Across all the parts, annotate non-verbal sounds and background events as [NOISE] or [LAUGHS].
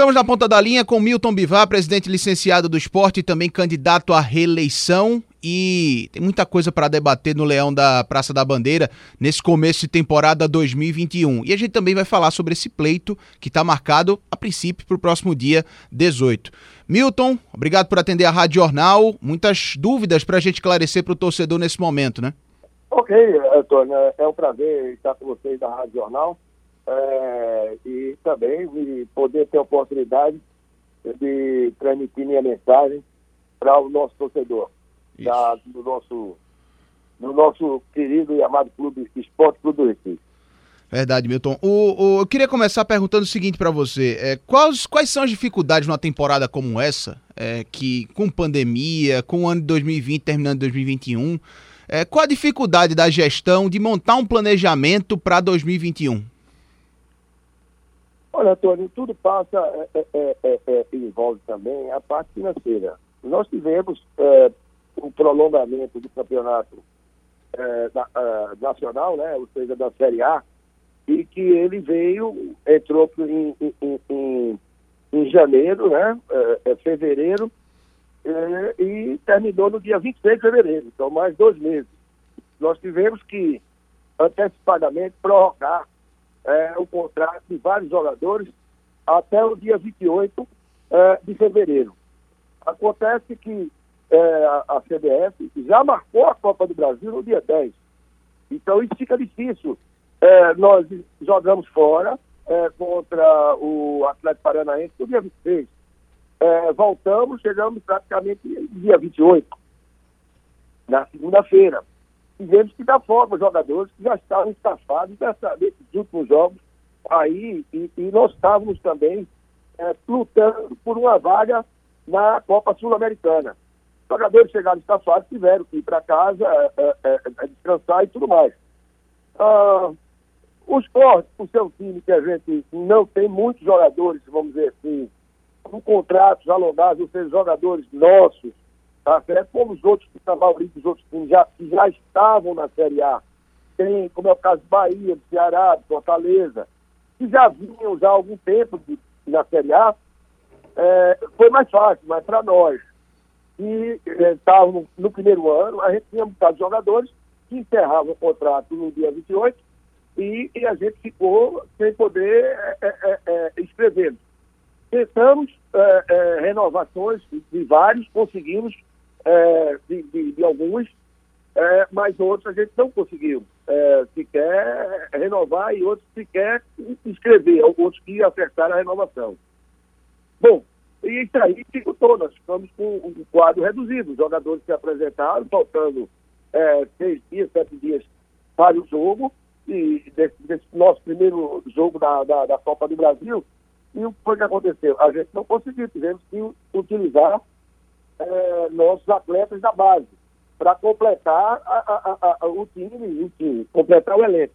Estamos na ponta da linha com Milton Bivar, presidente licenciado do esporte e também candidato à reeleição. E tem muita coisa para debater no Leão da Praça da Bandeira nesse começo de temporada 2021. E a gente também vai falar sobre esse pleito que está marcado, a princípio, para o próximo dia 18. Milton, obrigado por atender a Rádio Jornal. Muitas dúvidas para a gente esclarecer para o torcedor nesse momento, né? Ok, Antônio, é um prazer estar com vocês da Rádio Jornal é, e também de poder ter a oportunidade de transmitir minha mensagem para o nosso torcedor, da, do, nosso, do nosso querido e amado clube, Esporte Clube do Recife. Verdade, Milton. O, o, eu queria começar perguntando o seguinte para você: é, quais, quais são as dificuldades numa temporada como essa, é, que com pandemia, com o ano de 2020 terminando em 2021, é, qual a dificuldade da gestão de montar um planejamento para 2021? Olha, Antônio, tudo passa, é, é, é, é, envolve também a parte financeira. Nós tivemos o prolongamento do campeonato da, nacional, né, ou seja, da Série A, e que ele veio, entrou em, em, em, em janeiro, né, fevereiro, e terminou no dia 26 de fevereiro, então mais dois meses. Nós tivemos que antecipadamente prorrogar é, o contrato de vários jogadores até o dia 28 é, de fevereiro. Acontece que é, a, CBF já marcou a Copa do Brasil no dia 10. Então isso fica difícil. É, nós jogamos fora é, contra o Atlético Paranaense no dia 26. É, voltamos, chegamos praticamente dia 28, na segunda-feira tivemos que dar forma aos jogadores que já estavam estafados desses últimos jogos aí, e, e nós estávamos também é, lutando por uma vaga na Copa Sul-Americana. Os jogadores chegaram estafados, tiveram que ir para casa, é, é, é, é, descansar e tudo mais. Ah, os cortes, o seu time, que a gente não tem muitos jogadores, vamos dizer assim, com contratos alongados, ou seja, jogadores nossos, tá certo? Como os outros, a maioria dos outros times já, já estavam na Série A, tem, como é o caso do Bahia, do Ceará, do Fortaleza, que já vinham já há algum tempo de, na Série A, é, foi mais fácil, mas para nós, que estavam é, no, primeiro ano, a gente tinha de jogadores que encerravam o contrato no dia 28 e, e a gente ficou sem poder é, é, é, é escrever. Tentamos renovações de vários, conseguimos é, de, de, de, alguns, é, mas outros a gente não conseguiu é, sequer renovar e outros sequer inscrever, outros que acertaram a renovação. Bom, e isso aí dificultou, nós ficamos com um quadro reduzido, os jogadores se apresentaram, faltando é, seis dias, sete dias para o jogo, e desse, desse nosso primeiro jogo da, da, da Copa do Brasil, e o que foi que aconteceu? A gente não conseguiu, tivemos que utilizar é, nossos atletas da base, para completar a, a, a, o, time, completar o elenco.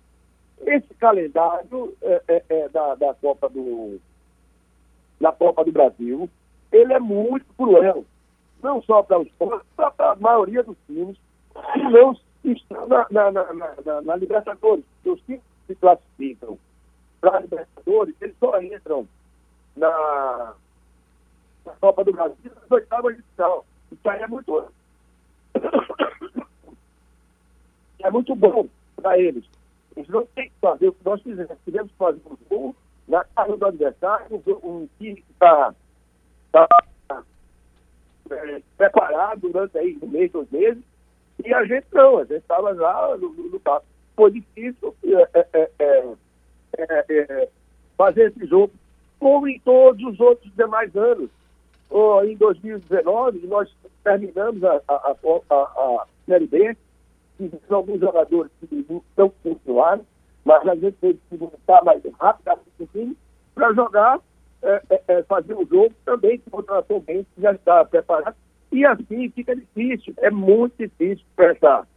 Esse calendário é, é, da, da, Copa do, da Copa do Brasil, ele é muito cruel, não só para os para a maioria dos times que não estão na, na, na, na Libertadores. Os times que se classificam para a Libertadores, eles só entram na na Copa do Brasil nas oitavas de final. Isso aí é muito. [COUGHS] é muito bom para eles. Eles não têm que fazer o que nós fizemos. Tivemos que fazer um gol na casa do adversário, um time que está tá, é, preparado durante aí um mês, dois meses, e a gente não, a gente estava lá no, no, no Foi difícil é, é, é, é, é fazer esse jogo, como em todos os outros demais anos oh, em 2019, nós terminamos a, a, a, a Série B, tivemos alguns jogadores que não continuaram, mas a gente teve que voltar mais rapidamente o time para jogar, é, é, é, fazer um jogo também contra a Tom Benz, que já está preparado. E assim fica difícil, é muito difícil pensar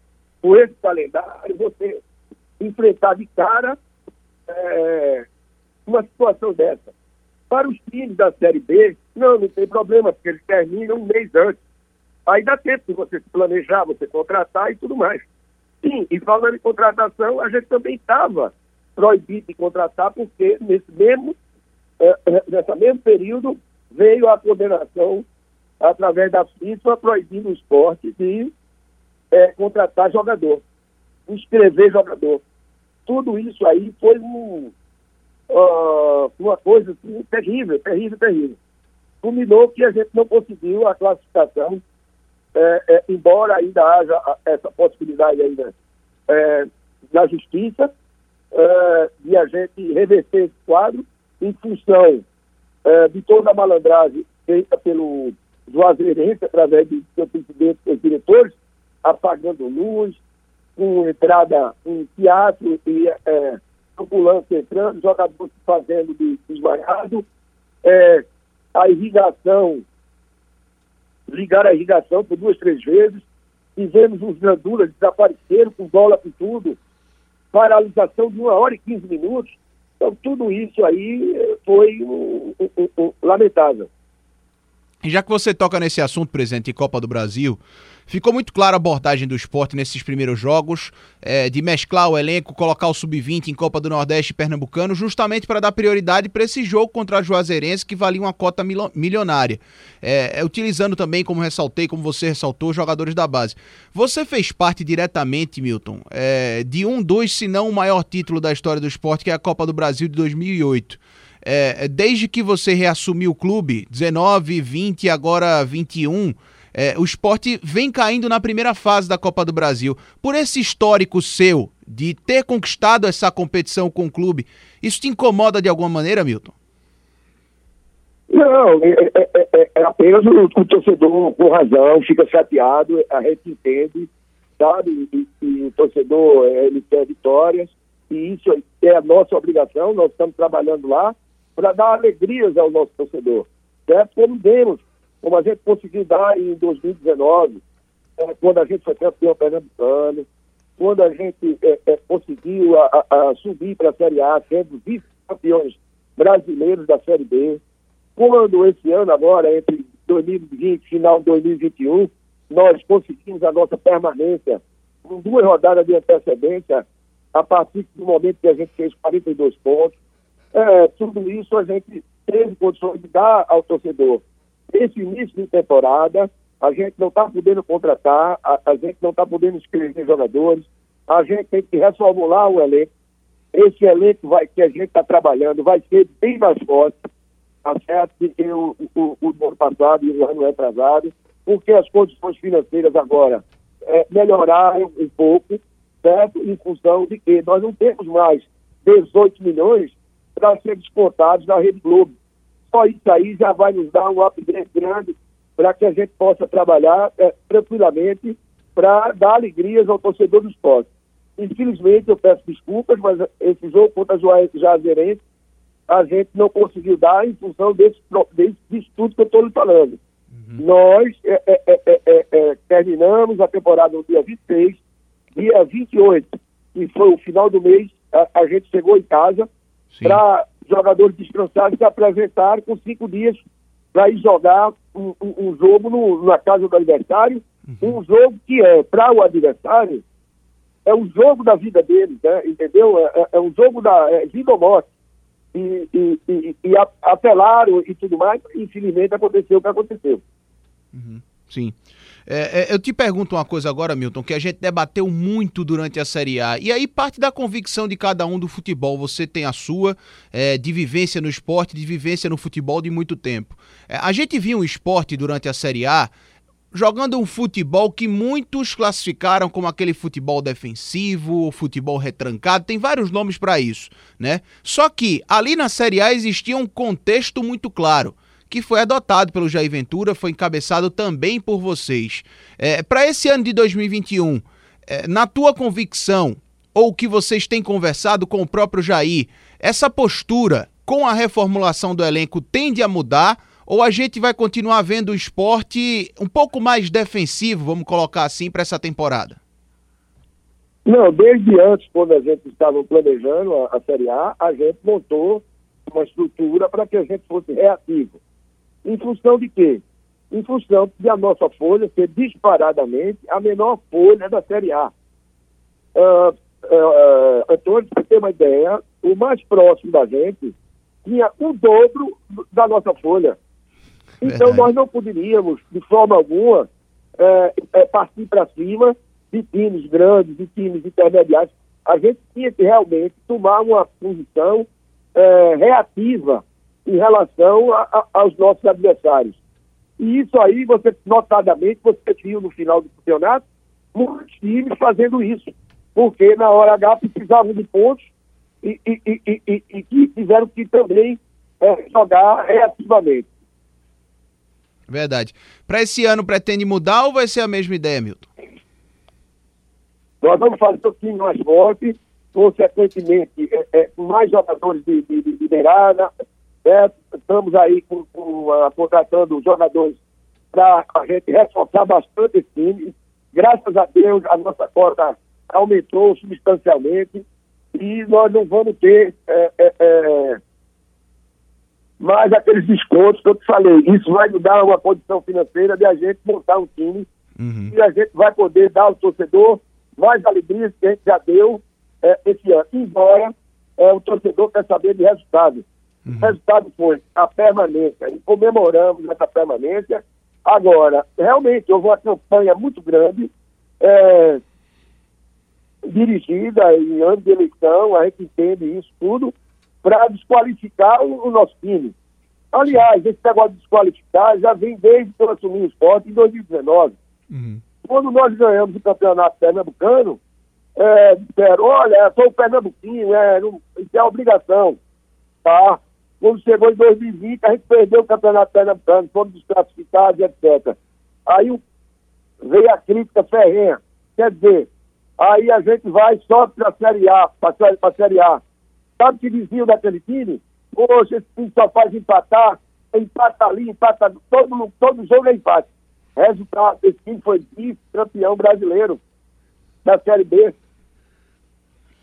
com esse calendário, você enfrentar de cara é, uma situação dessa. Para os times da Série B, não, não tem problema, porque eles terminam um mês antes. Aí dá tempo de você se planejar, você contratar e tudo mais. Sim, e falando em contratação, a gente também estava proibido de contratar, porque nesse mesmo é, nesse mesmo período, veio a condenação através da FIFA proibindo o esporte de é, contratar jogador, inscrever jogador. Tudo isso aí foi um, uh, uma coisa assim, terrível, terrível, terrível. Culminou que a gente não conseguiu a classificação, é, é, embora ainda haja essa possibilidade ainda é, na justiça é, de a gente reverter esse quadro em função é, de toda a malandragem feita pelo Juazeirense através de seu presidente e diretores, apagando luz, com entrada em teatro e é, ambulância entrando, jogadores fazendo de desmaiado, é, a irrigação, ligar a irrigação por duas, três vezes, fizemos os grandulas desapareceram com dólar e tudo, paralisação de uma hora e quinze minutos. Então, tudo isso aí foi um, um, um, lamentável. E já que você toca nesse assunto, presidente, Copa do Brasil, ficou muito clara a abordagem do esporte nesses primeiros jogos, é, de mesclar o elenco, colocar o sub-20 em Copa do Nordeste Pernambucano, justamente para dar prioridade para esse jogo contra a Juazeirense, que valia uma cota milionária. É, é, utilizando também, como ressaltei, como você ressaltou, jogadores da base. Você fez parte diretamente, Milton, é, de um, dois, se não o maior título da história do esporte, que é a Copa do Brasil de 2008 é, desde que você reassumiu o clube, 19, 20 agora 21, é, o esporte vem caindo na primeira fase da Copa do Brasil. Por esse histórico seu de ter conquistado essa competição com o clube, isso te incomoda de alguma maneira, Milton? Não, é, é, é, é apenas o, o, torcedor com razão, fica chateado, a gente entende, sabe? E, e o torcedor, ele quer vitórias, e isso é a nossa obrigação, nós estamos trabalhando lá, para dar alegrias ao nosso torcedor. Certo? Como demos, como a gente conseguiu dar em 2019, é, quando a gente foi campeão pernambucano, quando a gente é, é, conseguiu a, a, a subir para a Série A, sendo vice-campeões brasileiros da Série B, quando esse ano agora, entre 2020 e final de 2021, nós conseguimos a nossa permanência com duas rodadas de antecedência, a partir do momento que a gente fez 42 pontos, é, tudo isso a gente teve condições de dar ao torcedor. Esse início de temporada, a gente não está podendo contratar, a, a gente não está podendo escrever jogadores, a gente tem que reformular o elenco. Esse elenco vai, que a gente está trabalhando vai ser bem mais forte, tá certo? Do que o, o, o, ano passado e o ano retrasado, porque as condições financeiras agora é, melhoraram um pouco, certo? Em função de que nós não temos mais 18 milhões para ser descontados na Rede Globo. Só isso aí já vai nos dar um upgrade grande para que a gente possa trabalhar é, tranquilamente para dar alegrias ao torcedor do esporte. Infelizmente, eu peço desculpas, mas esse jogo contra a Juazeirense a gente não conseguiu dar em função desse, desse, disso tudo que eu estou lhe falando. Uhum. Nós é é, é, é, é, terminamos a temporada no dia 26, dia 28, que foi o final do mês, a, a gente chegou em casa para jogadores descansados se apresentarem com cinco dias para ir jogar um, um, um jogo no, na casa do adversário, uhum. um jogo que é para o adversário, é o jogo da vida deles, né? entendeu? É, é, é um jogo da é, vida ou morte. E, e, e, e, apelaram e tudo mais, infelizmente aconteceu o que aconteceu. Uhum. Sim. É, é, eu te pergunto uma coisa agora, Milton, que a gente debateu muito durante a Série A. E aí parte da convicção de cada um do futebol. Você tem a sua, é, de vivência no esporte, de vivência no futebol de muito tempo. É, a gente viu um esporte durante a Série A jogando um futebol que muitos classificaram como aquele futebol defensivo, futebol retrancado, tem vários nomes para isso, né? Só que ali na Série A existia um contexto muito claro que foi adotado pelo Jair Ventura, foi encabeçado também por vocês. É, Para esse ano de 2021, é, na tua convicção, ou que vocês têm conversado com o próprio Jair, essa postura com a reformulação do elenco tende a mudar? Ou a gente vai continuar vendo o esporte um pouco mais defensivo, vamos colocar assim, para essa temporada? Não, desde antes, quando a gente estava planejando a, a Série A, a gente montou uma estrutura para que a gente fosse reativo. Em função de quê? Em função de a nossa folha ser disparadamente a menor folha da Série A. Uh, uh, Antônio, para ter uma ideia, o mais próximo da gente, tinha o dobro da nossa folha. Então, Verdade. nós não poderíamos, de forma alguma, é, é, partir para cima de times grandes, de times intermediários. A gente tinha que realmente tomar uma posição é, reativa em relação a, a, aos nossos adversários. E isso aí, você notadamente, você viu no final do campeonato, muitos times fazendo isso, porque na hora H precisavam de pontos e, e, e, e, e tiveram que também é, jogar reativamente. Verdade. Para esse ano, pretende mudar ou vai ser a mesma ideia, Milton? Nós vamos fazer um pouquinho mais forte, consequentemente, é, é, mais jogadores de, de, de, de beirada. É, estamos aí com, com, uh, contratando jogadores para a gente reforçar bastante esse time. Graças a Deus, a nossa cota aumentou substancialmente e nós não vamos ter é, é, é mais aqueles descontos que eu te falei. Isso vai nos dar uma condição financeira de a gente montar um time uhum. e a gente vai poder dar ao torcedor mais alegria que a gente já deu é, esse ano. Embora é, o torcedor quer saber de resultado. Uhum. O resultado foi a permanência e comemoramos essa permanência. Agora, realmente houve uma campanha muito grande é, dirigida em ano de eleição, a gente entende isso tudo, para desqualificar o, o, nosso time. Aliás, esse negócio de desqualificar já vem desde que eu assumi o esporte em 2019. Uhum. Quando nós ganhamos o campeonato pernambucano, é, disseram, olha, sou o pernambuquinho, é, não, isso é obrigação. Tá? Quando chegou em 2020, a gente perdeu o campeonato pernambucano, fomos desclassificados, etc. Aí veio a crítica ferrenha. Quer dizer, aí a gente vai só para a Série A, para a Série A. Sabe o que diziam daquele time? Poxa, esse time só faz empatar, empata ali, empata, todo, todo jogo é empate. Resultado, esse time foi vice-campeão brasileiro da Série B.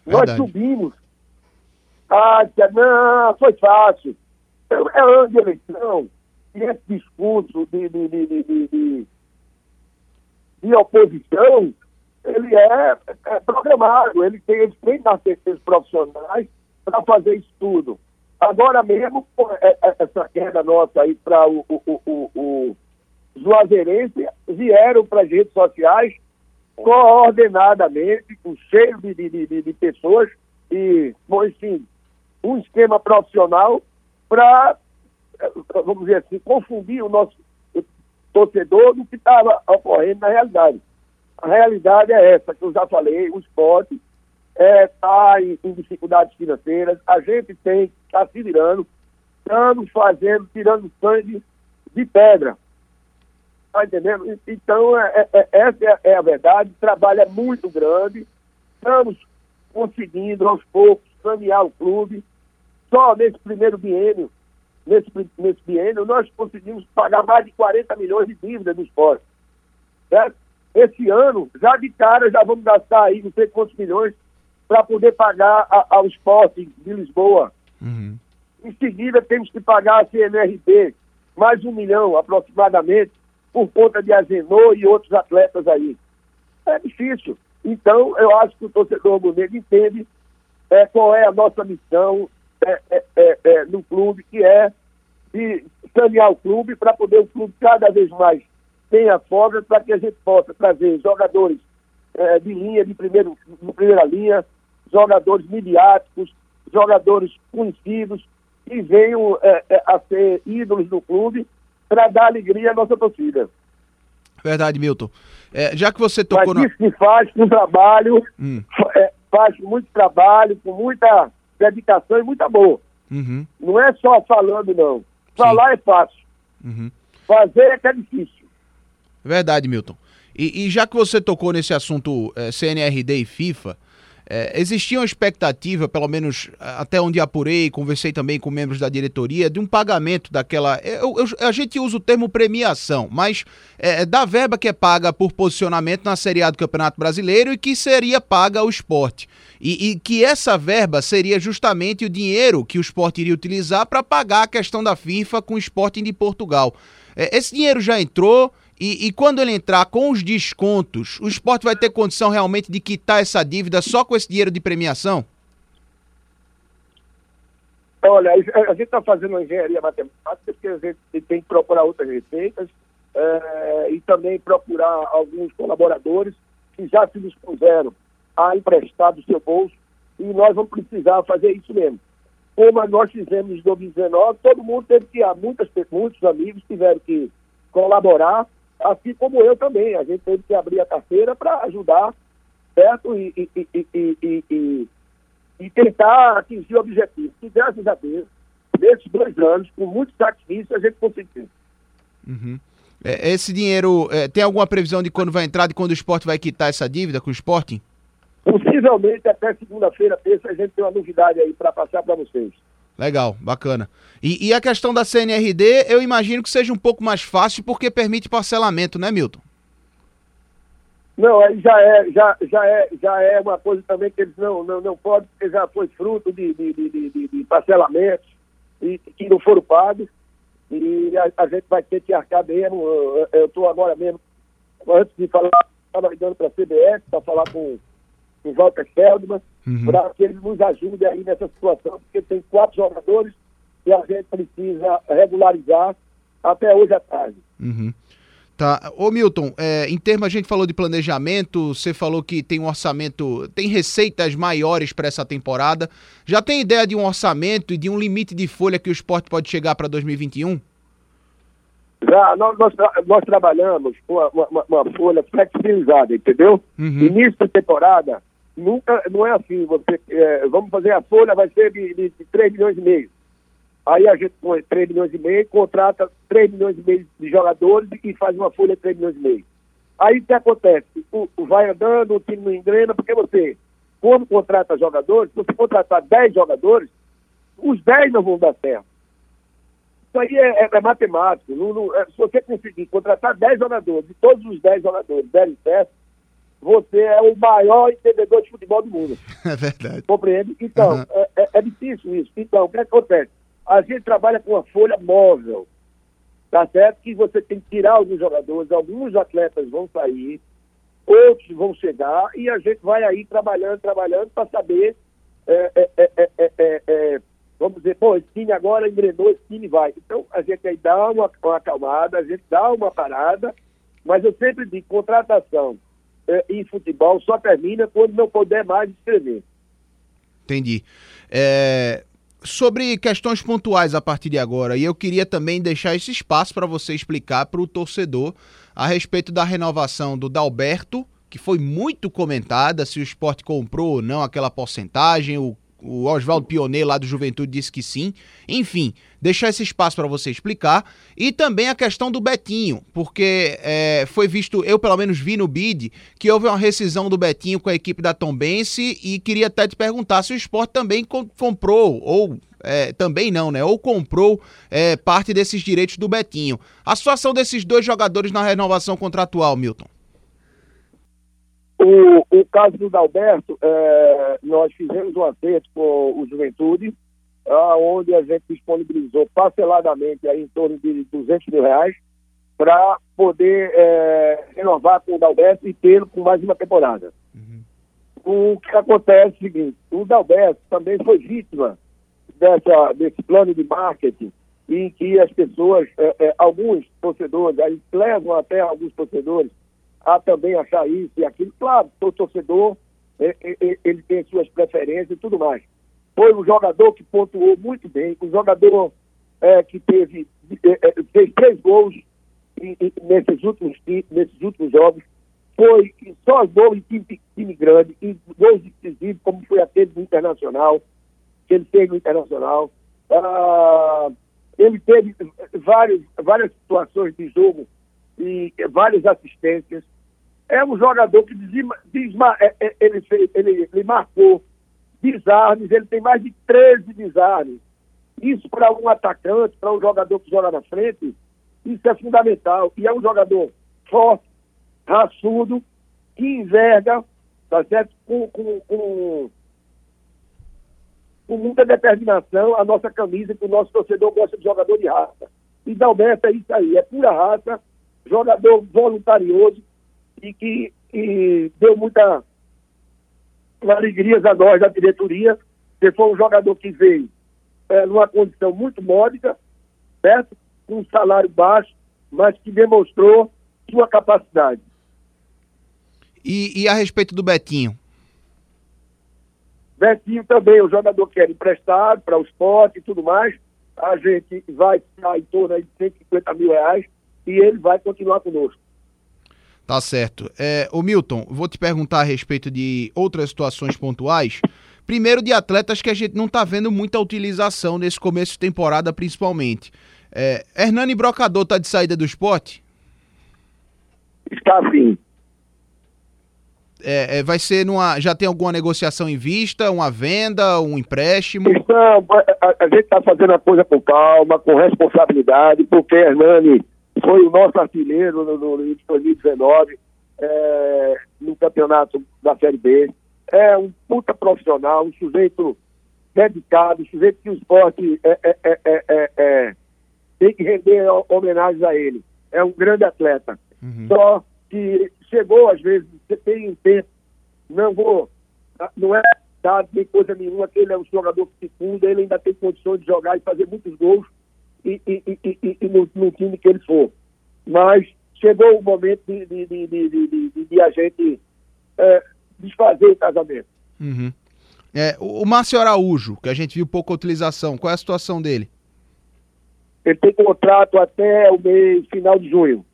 Verdade. Nós subimos. Ah, não, foi fácil. É ano de eleição. E esse discurso de, de, de, de, oposição, ele é, é, programado, ele tem, ele tem assistentes profissionais para fazer isso tudo. Agora mesmo, é, é, essa queda nossa aí para o, o, o, o Juazeirense vieram para as redes sociais coordenadamente, com cheio de, de, de, de pessoas e, bom, enfim, um esquema profissional para, vamos dizer assim, confundir o nosso torcedor do que estava ocorrendo na realidade. A realidade é essa que eu já falei, o esporte está é, tá em, em, dificuldades financeiras, a gente tem que tá se virando, estamos fazendo, tirando sangue de pedra. Está entendendo? Então, é, é, é essa é, a verdade, o trabalho é muito grande, estamos conseguindo aos poucos sanear o clube. Só nesse primeiro biênio, nesse, nesse biênio, nós conseguimos pagar mais de 40 milhões de dívidas do esporte. Certo? Esse ano, já de cara, já vamos gastar aí não sei quantos milhões para poder pagar a, ao esporte de Lisboa. Uhum. Em seguida, temos que pagar a CNRB, mais um milhão aproximadamente, por conta de Azenor e outros atletas aí. É difícil. Então, eu acho que o torcedor rubro-negro entende é, qual é a nossa missão é, é, é, é no clube, que é de sanear o clube para poder o clube cada vez mais tenha folga para que a gente possa trazer jogadores é, de linha, de, primeiro, de primeira linha, jogadores midiáticos, jogadores conhecidos, que venham é, a ser ídolos do clube para dar alegria à nossa torcida. Verdade, Milton. É, já que você tocou... Mas isso se faz com trabalho, hum. é, faz muito trabalho, com muita dedicação e muita boa. Uhum. Não é só falando, não. Falar Sim. é fácil. Uhum. Fazer é que é difícil. Verdade, Milton. E, e já que você tocou nesse assunto é, CNRD e FIFA, é, existia uma expectativa, pelo menos até onde apurei, conversei também com membros da diretoria, de um pagamento daquela. Eu, eu, a gente usa o termo premiação, mas é, é, da verba que é paga por posicionamento na Série A do Campeonato Brasileiro e que seria paga ao esporte. E, e que essa verba seria justamente o dinheiro que o esporte iria utilizar para pagar a questão da FIFA com o Sporting de Portugal. É, esse dinheiro já entrou. E, e, quando ele entrar com os descontos, o esporte vai ter condição realmente de quitar essa dívida só com esse dinheiro de premiação? Olha, a gente está fazendo uma engenharia matemática, porque a gente tem que procurar outras receitas é, e também procurar alguns colaboradores que já se dispuseram a emprestar do seu bolso e nós vamos precisar fazer isso mesmo. Como nós fizemos em 2019, todo mundo teve que, muitas, muitos amigos tiveram que colaborar, assim como eu também. A gente teve que abrir a carteira para ajudar, certo? E, e, e, e, e tentar atingir o objetivo. E graças a Deus, nesses dois anos, com muito sacrifício, a gente conseguiu. Uhum. É, esse dinheiro, é, tem alguma previsão de quando vai entrar, de quando o esporte vai quitar essa dívida com o esporte? Possivelmente até segunda-feira, terça, a gente tem uma novidade aí para passar para vocês. Legal, bacana. E, e, a questão da CNRD, eu imagino que seja um pouco mais fácil porque permite parcelamento, né, Milton? Não, aí já é, já, já é, já é uma coisa também que eles não, não, não podem, porque já foi fruto de, de, de, de, de parcelamentos e que não foram pagos. E a, a, gente vai ter que arcar mesmo. Eu estou agora mesmo, antes de falar, estava ligando para a CBS para falar com o Walter Feldman, uhum. para que ele nos ajude aí nessa situação, porque tem quatro jogadores e a gente precisa regularizar até hoje à tarde. Uhum. Tá. Ô Milton, é, em termos, a gente falou de planejamento, você falou que tem um orçamento, tem receitas maiores para essa temporada. Já tem ideia de um orçamento e de um limite de folha que o esporte pode chegar para 2021? Já, nós, nós, nós trabalhamos com uma, uma, uma, folha flexibilizada, entendeu? Uhum. Início da temporada, nunca, não é assim, você, é, vamos fazer a folha, vai ser de, de, de 3 milhões e meio. Aí a gente põe 3 milhões e meio, contrata 3 milhões e meio de jogadores e faz uma folha de 3 milhões e meio. Aí o que acontece? O, o vai andando, o time não engrena, porque você, quando contrata jogadores, se você contratar 10 jogadores, os 10 não vão dar certo. Isso aí é, é, é matemático. Não, não, é, se você conseguir contratar 10 jogadores, e todos os 10 jogadores derem certo, você é o maior entendedor de futebol do mundo. [LAUGHS] É verdade. Compreende? Então, uhum. é, é, difícil isso. Então, o que acontece? A gente trabalha com uma folha móvel. Tá certo que você tem que tirar alguns jogadores, alguns atletas vão sair, outros vão chegar, e a gente vai aí trabalhando, trabalhando para saber, é é é, é, é, é, vamos dizer, pô, esse time agora engrenou, esse time vai. Então a gente aí dá uma, uma acalmada, a gente dá uma parada, mas eu sempre digo, contratação em futebol só termina quando não puder mais escrever. Entendi. É, sobre questões pontuais a partir de agora. E eu queria também deixar esse espaço para você explicar para o torcedor a respeito da renovação do Dalberto, que foi muito comentada, se o esporte comprou ou não aquela porcentagem, o o Oswaldo Pionê lá do Juventude disse que sim. Enfim, deixar esse espaço para você explicar. E também a questão do Betinho, porque é, foi visto, eu pelo menos vi no BID, que houve uma rescisão do Betinho com a equipe da Tombense e queria até te perguntar se o esporte também comprou, ou é, também não, né? Ou comprou é, parte desses direitos do Betinho. A situação desses dois jogadores na renovação contratual, Milton. O, o caso do Dalberto, é, nós fizemos um acerto com o Juventude, onde a gente disponibilizou parceladamente aí em torno de 200 mil reais para poder é, renovar com o Dalberto e tê-lo com mais uma temporada. Uhum. O que acontece é o seguinte, o Dalberto também foi vítima dessa, desse plano de marketing em que as pessoas, é, é, alguns torcedores, aí levam até alguns torcedores a também achar isso e aquilo. Claro, o torcedor, é, é, é, ele tem suas preferências e tudo mais. Foi um jogador que pontuou muito bem, um jogador é, que teve, fez três gols nesses, últimos, nesses últimos jogos. Foi só gol em time, time grande, em gols decisivos, como foi aquele do Internacional, que ele fez no Internacional. Ah, ele teve vários, várias situações de jogo e várias assistências é um jogador que desima, desma, é, é, ele, fez, ele, ele marcou desarmes, ele tem mais de 13 desarmes. Isso para um atacante, para um jogador que joga na frente, isso é fundamental. E é um jogador forte, raçudo, que enverga, tá certo? Com, com, com, com muita determinação a nossa camisa, que o nosso torcedor gosta de jogador de raça. E Dalberto é isso aí, é pura raça, jogador voluntarioso, e que e deu muita alegria a nós da diretoria. Você foi um jogador que veio é, numa condição muito módica, certo? Com um salário baixo, mas que demonstrou sua capacidade. E, e a respeito do Betinho? Betinho também, o jogador que era emprestado para o esporte e tudo mais, a gente vai ficar em torno de 150 mil reais e ele vai continuar conosco. Tá certo. É, o Milton, vou te perguntar a respeito de outras situações pontuais. Primeiro, de atletas que a gente não está vendo muita utilização nesse começo de temporada, principalmente. É, Hernani Brocador está de saída do esporte? Está sim. É, é, vai ser numa. Já tem alguma negociação em vista? Uma venda, um empréstimo? Não, a, a gente está fazendo a coisa com calma, com responsabilidade, porque Hernani foi o nosso artilheiro no, no, no 2019, é, no campeonato da Série B. É um puta profissional, um sujeito dedicado, um sujeito que o esporte é, é, é, é tem que render homenagens a ele. É um grande atleta. Uhum. Só que chegou, às vezes, você tem um tempo, não vou, não é dado nem coisa nenhuma, que ele é um jogador que se funda, ele ainda tem condições de jogar e fazer muitos gols e, e, e, e no, no, time que ele for. Mas chegou o momento de, de, de, de, a gente é, desfazer o casamento. Uhum. É, o Márcio Araújo, que a gente viu pouca utilização, qual é a situação dele? Ele tem contrato até o mês final de junho.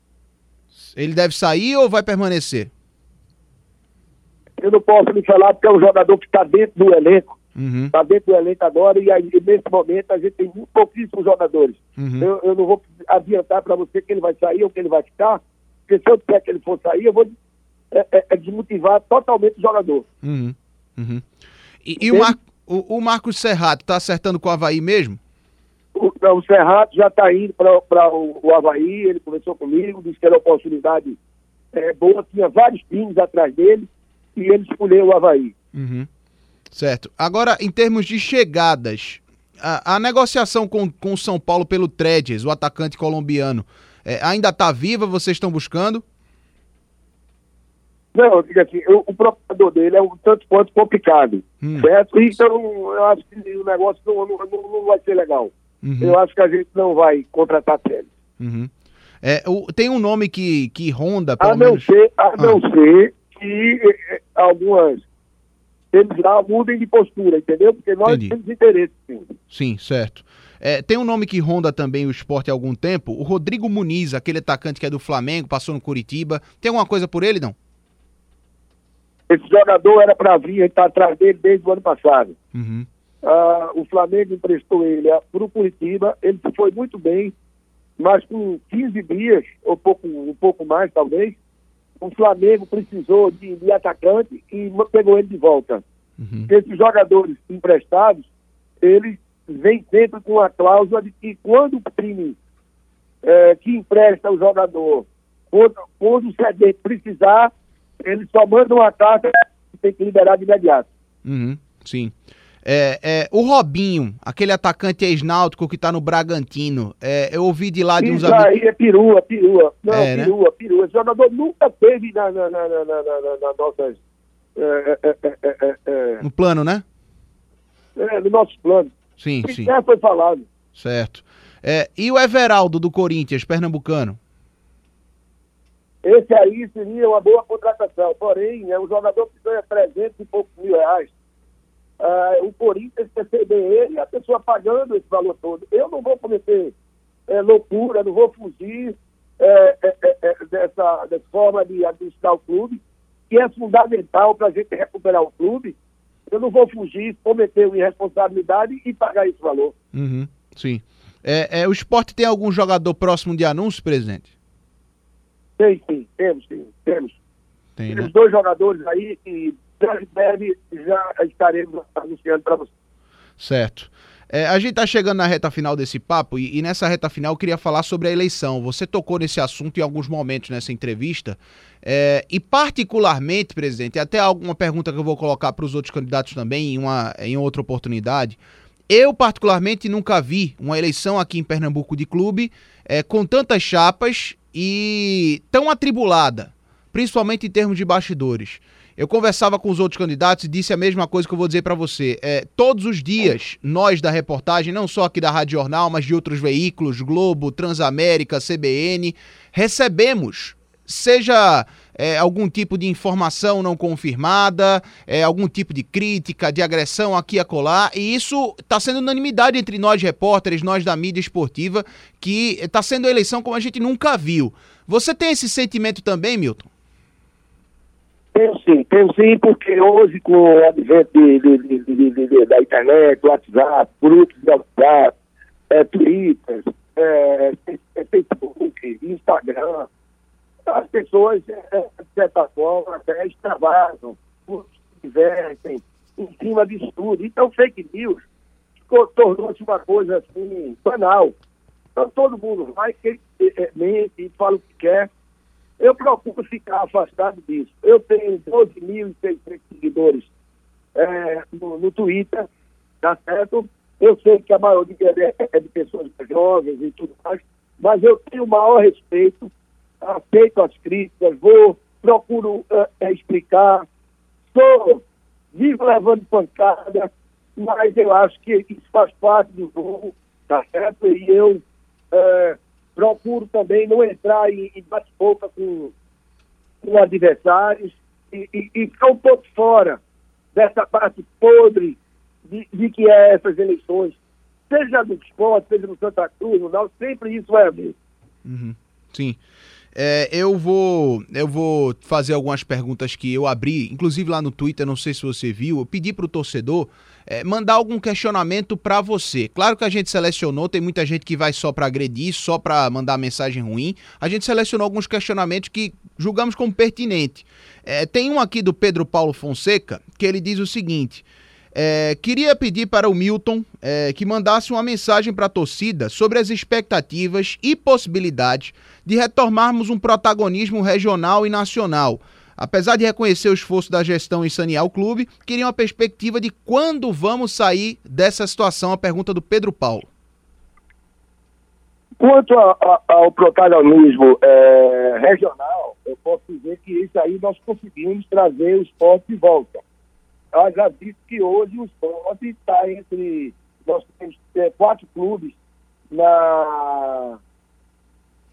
Ele deve sair ou vai permanecer? Eu não posso lhe falar porque é um jogador que está dentro do elenco. Está uhum. Tá dentro do elenco agora e aí, nesse momento a gente tem pouquíssimos jogadores. Uhum. Eu, eu, não vou adiantar para você que ele vai sair ou que ele vai ficar, porque se eu disser que ele for sair, eu vou é, é, é desmotivar totalmente o jogador. Uhum. uhum. E, e o, Mar, o, o Marcos Serrato está acertando com o Havaí mesmo? O, o Serrato já está indo para o, o Havaí, ele conversou comigo, disse que era uma oportunidade é, boa, tinha vários times atrás dele e ele escolheu o Havaí. Uhum. Certo. Agora, em termos de chegadas, a, a negociação com, o São Paulo pelo Tredes, o atacante colombiano, é, ainda está viva? Vocês estão buscando? Não, diga assim, eu, o procurador dele é um tanto quanto complicado, hum. certo? Então, eu acho que o negócio não, não, não vai ser legal. Uhum. Eu acho que a gente não vai contratar Telles. Uhum. É, o, tem um nome que, que ronda, pelo a não menos... Ser, a ah. não ser que eh, algumas eles lá mudem de postura, entendeu? Porque nós Entendi. temos interesse, sim. Sim, certo. É, tem um nome que ronda também o esporte há algum tempo, o Rodrigo Muniz, aquele atacante que é do Flamengo, passou no Curitiba. Tem alguma coisa por ele, não? Esse jogador era para vir, a gente está atrás dele desde o ano passado. Uhum. Ah, o Flamengo emprestou ele para o Curitiba, ele foi muito bem, mas com 15 dias, ou pouco, um pouco mais talvez, o Flamengo precisou de, de atacante e pegou ele de volta. Uhum. Esses jogadores emprestados, eles vêm sempre com a cláusula de que quando o time é, que empresta o jogador, quando, quando o cedente precisar, ele só manda uma carta e tem que liberar de imediato. Uhum. Sim. É, é, o Robinho, aquele atacante ex-náutico que tá no Bragantino, é, eu ouvi de lá de uns amigos. Isso aí é perua, perua. Não, é, né? perua, né? perua. Esse jogador nunca teve na, na, na, na, na, na nossas. É, é, no plano, né? É, no nosso plano. Sim, sim. Já foi falado. Certo. e o Everaldo do Corinthians, pernambucano? Esse aí seria uma boa contratação, porém, é um jogador que ganha 300 e poucos mil reais uh, o Corinthians receber ele e a pessoa pagando esse valor todo. Eu não vou cometer é, loucura, não vou fugir é, é, dessa, dessa forma de administrar o clube, que é fundamental para a gente recuperar o clube. Eu não vou fugir, cometer uma irresponsabilidade e pagar esse valor. Uhum, sim. É, é, o esporte tem algum jogador próximo de anúncio, presidente? Tem, sim, temos, sim, temos. Tem, né? dois jogadores aí que breve já estaremos anunciando para você. Certo. É, a gente está chegando na reta final desse papo e, e, nessa reta final eu queria falar sobre a eleição. Você tocou nesse assunto em alguns momentos nessa entrevista é, e particularmente, presidente, até alguma pergunta que eu vou colocar para os outros candidatos também em, uma, em outra oportunidade. Eu particularmente nunca vi uma eleição aqui em Pernambuco de clube é, com tantas chapas e tão atribulada, principalmente em termos de bastidores. Eu conversava com os outros candidatos e disse a mesma coisa que eu vou dizer para você. É, todos os dias, nós da reportagem, não só aqui da Rádio Jornal, mas de outros veículos, Globo, Transamérica, CBN, recebemos, seja é, algum tipo de informação não confirmada, é, algum tipo de crítica, de agressão aqui e acolá, e isso está sendo unanimidade entre nós repórteres, nós da mídia esportiva, que está sendo eleição como a gente nunca viu. Você tem esse sentimento também, Milton? Tenho sim, tenho sim, porque hoje com o advento de, de, de, da internet, WhatsApp, grupos de WhatsApp, é, Twitter, é, Facebook, Instagram, as pessoas, é, é, de certa forma, até extravasam, se divertem em cima disso tudo. Então, fake news tornou-se uma coisa assim, banal. Então, todo mundo vai, é, mente e fala o que quer. Eu procuro ficar afastado disso. Eu tenho 12.600 seguidores é, no, no, Twitter, tá certo? Eu sei que a maioria é, é de pessoas jovens e tudo mais, mas eu tenho o maior respeito, aceito as críticas, vou, procuro é, explicar, sou, vivo levando pancada, mas eu acho que isso faz parte do jogo, tá certo? E eu é, procuro também não entrar em, em bate-boca com, com adversários e, e, e ficar um pouco fora dessa parte podre de, de, que é essas eleições, seja do esporte, seja no Santa Cruz, no Náutico, sempre isso vai haver. Uhum. Sim. É, eu vou eu vou fazer algumas perguntas que eu abri, inclusive lá no Twitter, não sei se você viu, eu pedi para o torcedor é, mandar algum questionamento para você. Claro que a gente selecionou, tem muita gente que vai só para agredir, só para mandar mensagem ruim. A gente selecionou alguns questionamentos que julgamos como pertinente. É, tem um aqui do Pedro Paulo Fonseca que ele diz o seguinte: é, queria pedir para o Milton é, que mandasse uma mensagem para a torcida sobre as expectativas e possibilidades de retomarmos um protagonismo regional e nacional. Apesar de reconhecer o esforço da gestão em sanear o clube, queria uma perspectiva de quando vamos sair dessa situação. A pergunta do Pedro Paulo. Quanto a, a, ao protagonismo é, regional, eu posso dizer que isso aí nós conseguimos trazer o esporte de volta eu já disse que hoje o esporte está entre. Nós temos é, quatro clubes na,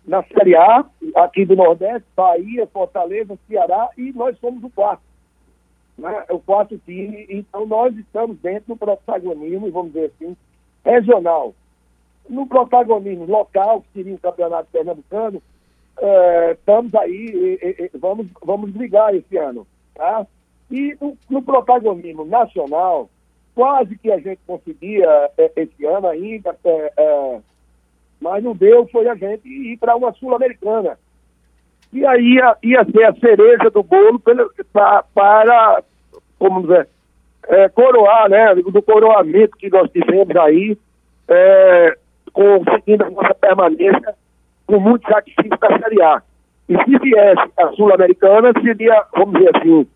na Série A, aqui do Nordeste, Bahia, Fortaleza, Ceará, e nós somos o quarto. Né? O quarto time. Então nós estamos dentro do protagonismo, vamos dizer assim, regional. No protagonismo local, que seria o Campeonato Pernambucano, é, estamos aí, vamos, vamos brigar esse ano. Tá? E no, no, protagonismo nacional, quase que a gente conseguia é, esse ano ainda, é, é, mas não deu, foi a gente ir para uma Sul-Americana. E aí ia, ia ser a cereja do bolo pra, para, como dizer, é, coroar, né, do coroamento que nós tivemos aí, é, conseguindo a nossa permanência com muito sacrifício da Série A. E se viesse a Sul-Americana, seria, vamos dizer assim,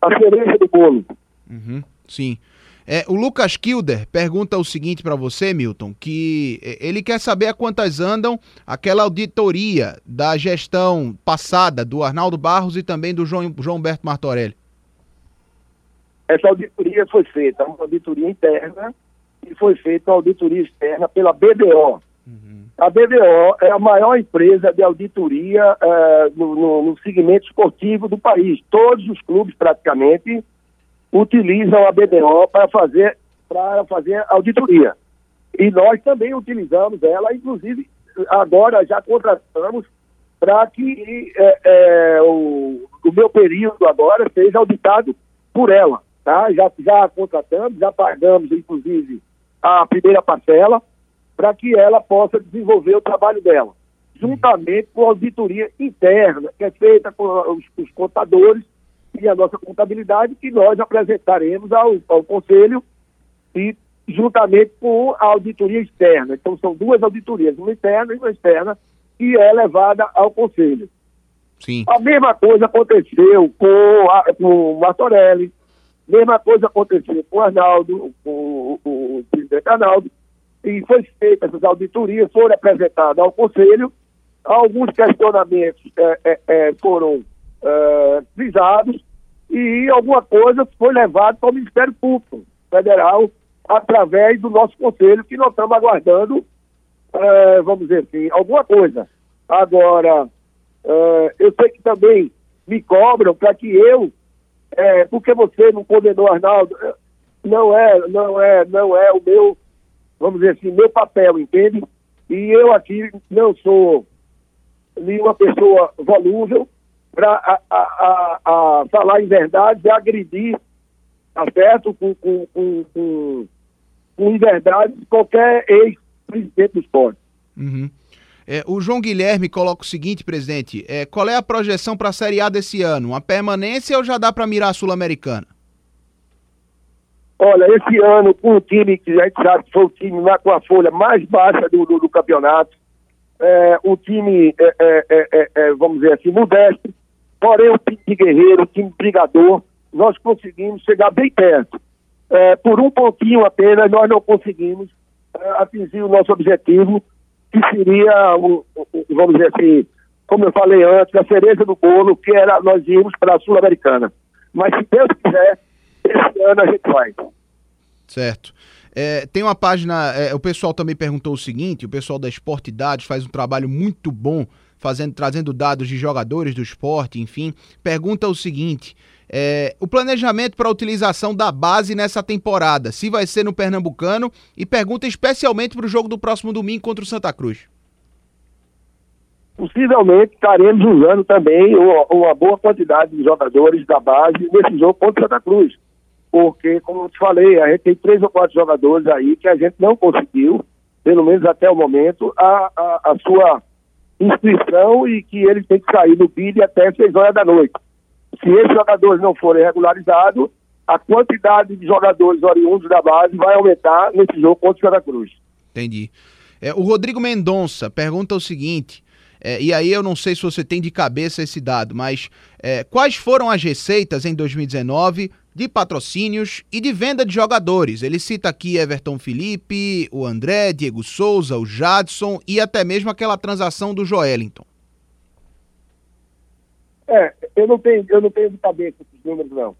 a cereja do bolo. Uhum, sim. É, o Lucas Kilder pergunta o seguinte para você, Milton, que é, ele quer saber a quantas andam aquela auditoria da gestão passada do Arnaldo Barros e também do João, João Humberto Martorelli. Essa auditoria foi feita, uma auditoria interna, e foi feita uma auditoria externa pela BDO. Uhum. A BDO é a maior empresa de auditoria uh, no, no, no, segmento esportivo do país. Todos os clubes, praticamente, utilizam a BDO para fazer, para fazer auditoria. E nós também utilizamos ela, inclusive, agora já contratamos para que é, é, o, o, meu período agora seja auditado por ela. Tá? Já, já contratamos, já pagamos, inclusive, a primeira parcela para que ela possa desenvolver o trabalho dela, juntamente com a auditoria interna, que é feita com os, os contadores e a nossa contabilidade, que nós apresentaremos ao, ao Conselho e juntamente com a auditoria externa. Então, são duas auditorias, uma interna e uma externa, que é levada ao Conselho. Sim. A mesma coisa aconteceu com, a, com o Martorelli, mesma coisa aconteceu com o Arnaldo, com o, presidente Arnaldo, e foi feita essas auditorias, foram apresentadas ao Conselho, alguns questionamentos é, é foram é, frisados, e alguma coisa foi levada para o Ministério Público Federal através do nosso conselho, que nós estamos aguardando, é, vamos dizer assim, alguma coisa. Agora, é, eu sei que também me cobram para que eu, é, porque você não condenou Arnaldo, não é, não é, não é o meu, vamos dizer assim, meu papel, entende? E eu aqui não sou nenhuma pessoa volúvel para falar em verdade e agredir, tá certo? Com, com, com, com, com inverdade qualquer ex-presidente do esporte. Uhum. É, o João Guilherme coloca o seguinte, presidente: é, qual é a projeção para a Série A desse ano? Uma permanência ou já dá para mirar a Sul-Americana? Olha, esse ano, com o time que a gente sabe que foi o time com a folha mais baixa do, do, do campeonato, é, um time, é é, é, é, vamos dizer assim, modesto, porém um time de guerreiro, um time brigador, nós conseguimos chegar bem perto. por um pouquinho apenas, nós não conseguimos atingir o nosso objetivo, que seria, o, vamos dizer assim, como eu falei antes, a cereja do bolo, que era nós irmos para a Sul-Americana. Mas se Deus quiser, esse ano a gente vai. Certo. É, tem uma página, é, o pessoal também perguntou o seguinte, o pessoal da Esporte faz um trabalho muito bom, fazendo, trazendo dados de jogadores do esporte, enfim, pergunta o seguinte, é, o planejamento para a utilização da base nessa temporada, se vai ser no Pernambucano, e pergunta especialmente para o jogo do próximo domingo contra o Santa Cruz. Possivelmente estaremos usando também uma, boa quantidade de jogadores da base nesse jogo contra o Santa Cruz porque, como eu te falei, a gente tem três ou quatro jogadores aí que a gente não conseguiu, pelo menos até o momento, a, a, a sua inscrição e que eles têm que sair do BID até seis horas da noite. Se esses jogadores não forem regularizados, a quantidade de jogadores oriundos da base vai aumentar nesse jogo contra o Santa Cruz. Entendi. É, o Rodrigo Mendonça pergunta o seguinte: é, e aí eu não sei se você tem de cabeça esse dado, mas é, quais foram as receitas em 2019 de patrocínios e de venda de jogadores? Ele cita aqui Everton Felipe, o André, Diego Souza, o Jadson e até mesmo aquela transação do Joelinton. É, eu não tenho, eu não tenho de cabeça esses números, não.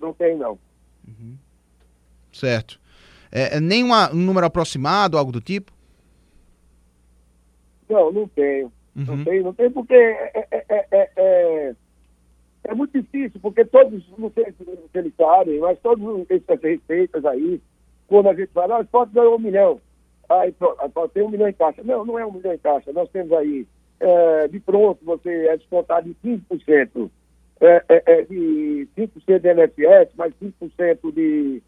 Não tenho, não. Uhum. Certo. É, é nem uma, um número aproximado, algo do tipo? Não, não tenho. Uhum. Não tem, não tem porque é, é, é, muito difícil, porque todos, não sei se eles sabem, mas todos essas receitas aí, quando a gente fala, ah, pode ganhar um milhão, aí pode ter um milhão em caixa. Não, não é um milhão em caixa, nós temos aí, é, de pronto, você é descontado de 15%, é, é, é, de 5% de NFS, mais 5% de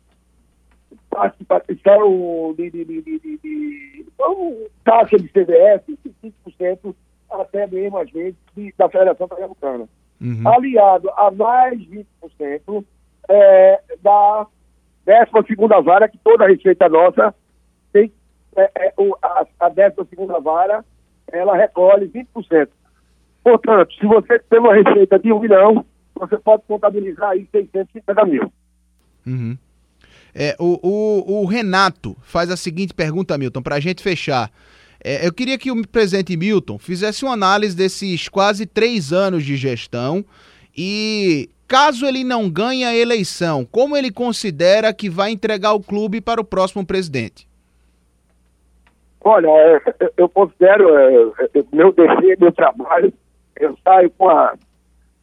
participação de, de, de, de, de, então, taxa de CDS, 5% até mesmo, às vezes, da Federação Pernambucana. Uhum. Aliado a mais 20% é, da 12 vara, que toda a receita nossa tem, é, é, a, a 12 vara, ela recolhe 20%. Portanto, se você tem uma receita de um milhão, você pode contabilizar aí 650 mil. Uhum. É, o, o, o, Renato faz a seguinte pergunta, Milton, para a gente fechar. É, eu queria que o presidente Milton fizesse uma análise desses quase três anos de gestão e, caso ele não ganhe a eleição, como ele considera que vai entregar o clube para o próximo presidente? Olha, é, eu considero é, é, meu dever, meu trabalho, eu saio com a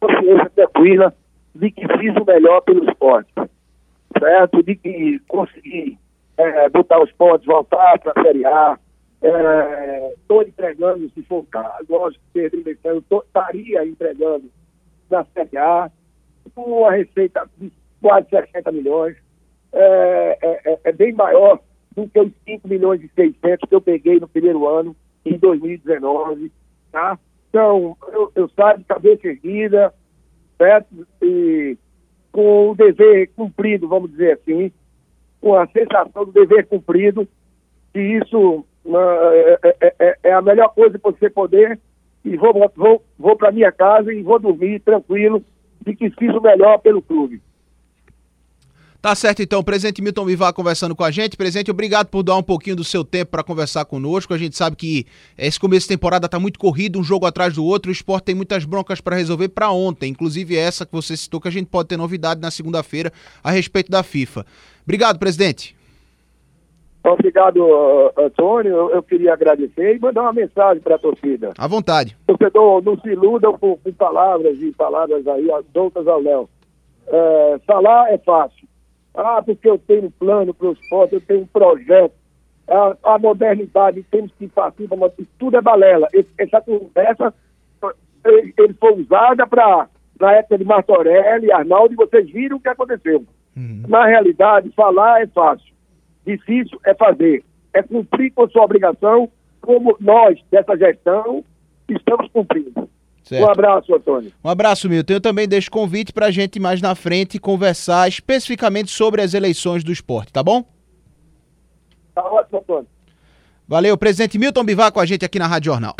consciência tranquila de que fiz o melhor pelo esporte, certo? De que consegui é, botar o esporte, voltar para a Série A, Estou é, entregando, se for caso, lógico perder eleição, estaria entregando na Série A, com uma receita de quase 60 milhões. É, é, é, é, bem maior do que os 5 milhões e 600 que eu peguei no primeiro ano, em 2019. Tá? Então, eu, eu saio de cabeça erguida, certo? E com o dever cumprido, vamos dizer assim, com a sensação do dever cumprido, que isso é, é, é, é, a melhor coisa para você poder e vou, vou, vou para minha casa e vou dormir tranquilo de que fiz o melhor pelo clube. Tá certo então, presidente Milton Bivar conversando com a gente. Presidente, obrigado por dar um pouquinho do seu tempo para conversar conosco. A gente sabe que esse começo de temporada tá muito corrido, um jogo atrás do outro. O esporte tem muitas broncas para resolver para ontem, inclusive essa que você citou, que a gente pode ter novidade na segunda-feira a respeito da FIFA. Obrigado, presidente. Obrigado, Antônio. Eu queria agradecer e mandar uma mensagem para a torcida. À vontade. Torcedor não se iluda com, com palavras e palavras aí soltas ao Léo. É, falar é fácil ah, porque eu tenho plano para o esporte, eu tenho um projeto. A, a modernidade, temos que partir para tudo é balela. Essa conversa ele, ele foi usada para na época de Martorelli e Arnaldo, e vocês viram o que aconteceu. Uhum. Na realidade, falar é fácil. Difícil é fazer. É cumprir com sua obrigação, como nós, dessa gestão, estamos cumprindo. Certo. Um abraço, Antônio. Um abraço, Milton. Eu também deixo convite para a gente mais na frente conversar especificamente sobre as eleições do esporte, tá bom? Tá ótimo, Antônio. Valeu, presidente Milton Bivar com a gente aqui na Rádio Jornal.